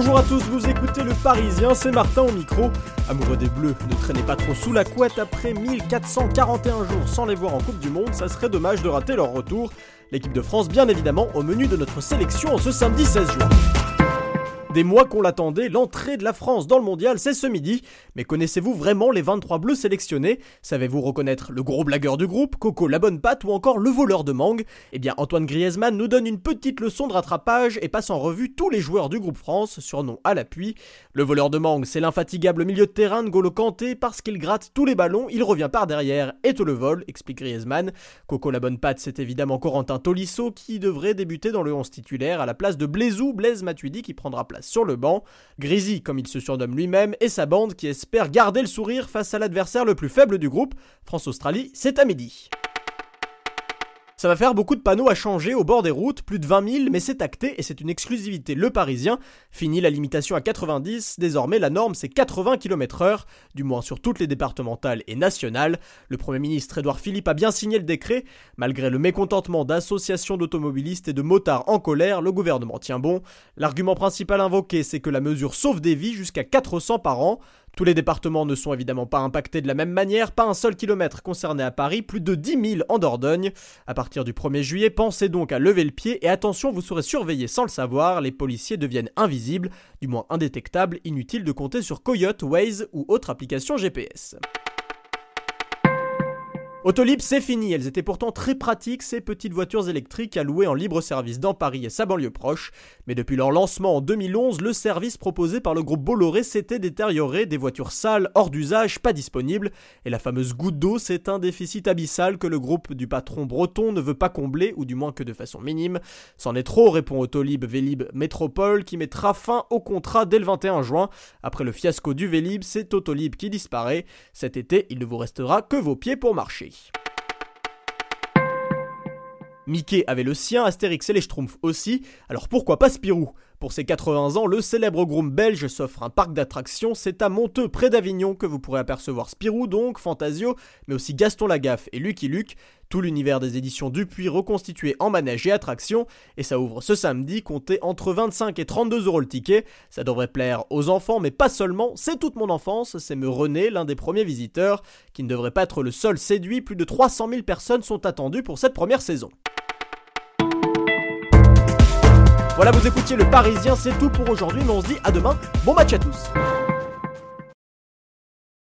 Bonjour à tous, vous écoutez Le Parisien, c'est Martin au micro. Amoureux des Bleus, ne traînez pas trop sous la couette après 1441 jours sans les voir en Coupe du Monde, ça serait dommage de rater leur retour. L'équipe de France, bien évidemment, au menu de notre sélection ce samedi 16 juin. Des mois qu'on l'attendait, l'entrée de la France dans le mondial, c'est ce midi. Mais connaissez-vous vraiment les 23 bleus sélectionnés? Savez-vous reconnaître le gros blagueur du groupe, Coco la bonne patte ou encore le voleur de mangue? Eh bien, Antoine Griezmann nous donne une petite leçon de rattrapage et passe en revue tous les joueurs du groupe France, surnom à l'appui. Le voleur de mangue, c'est l'infatigable milieu de terrain de Golo Kanté parce qu'il gratte tous les ballons, il revient par derrière et te le vole, explique Griezmann. Coco la bonne patte, c'est évidemment Corentin Tolisso qui devrait débuter dans le 11 titulaire à la place de Blaisou, Blaise Matuidi qui prendra place sur le banc. Grisy, comme il se surnomme lui-même, et sa bande qui espère garder le sourire face à l'adversaire le plus faible du groupe. France-Australie, c'est à midi. Ça va faire beaucoup de panneaux à changer au bord des routes, plus de 20 000, mais c'est acté et c'est une exclusivité Le Parisien. Fini la limitation à 90, désormais la norme c'est 80 km/h, du moins sur toutes les départementales et nationales. Le Premier ministre Édouard Philippe a bien signé le décret. Malgré le mécontentement d'associations d'automobilistes et de motards en colère, le gouvernement tient bon. L'argument principal invoqué c'est que la mesure sauve des vies jusqu'à 400 par an. Tous les départements ne sont évidemment pas impactés de la même manière, pas un seul kilomètre concerné à Paris, plus de 10 000 en Dordogne. À partir du 1er juillet, pensez donc à lever le pied et attention, vous serez surveillé sans le savoir, les policiers deviennent invisibles, du moins indétectables, inutile de compter sur Coyote, Waze ou autre application GPS. Autolib, c'est fini. Elles étaient pourtant très pratiques, ces petites voitures électriques à louer en libre service dans Paris et sa banlieue proche. Mais depuis leur lancement en 2011, le service proposé par le groupe Bolloré s'était détérioré, des voitures sales, hors d'usage, pas disponibles. Et la fameuse goutte d'eau, c'est un déficit abyssal que le groupe du patron breton ne veut pas combler, ou du moins que de façon minime. C'en est trop, répond Autolib Vélib Métropole, qui mettra fin au contrat dès le 21 juin. Après le fiasco du Vélib, c'est Autolib qui disparaît. Cet été, il ne vous restera que vos pieds pour marcher. Mickey avait le sien, Astérix et les Schtroumpfs aussi, alors pourquoi pas Spirou? Pour ses 80 ans, le célèbre groom belge s'offre un parc d'attractions, c'est à Monteux, près d'Avignon, que vous pourrez apercevoir Spirou donc, Fantasio, mais aussi Gaston Lagaffe et Lucky Luke, tout l'univers des éditions Dupuis reconstitué en manège et attractions, et ça ouvre ce samedi, comptez entre 25 et 32 euros le ticket, ça devrait plaire aux enfants, mais pas seulement, c'est toute mon enfance, c'est me René, l'un des premiers visiteurs, qui ne devrait pas être le seul séduit, plus de 300 000 personnes sont attendues pour cette première saison. Voilà, vous écoutiez le Parisien, c'est tout pour aujourd'hui, mais on se dit à demain. Bon match à tous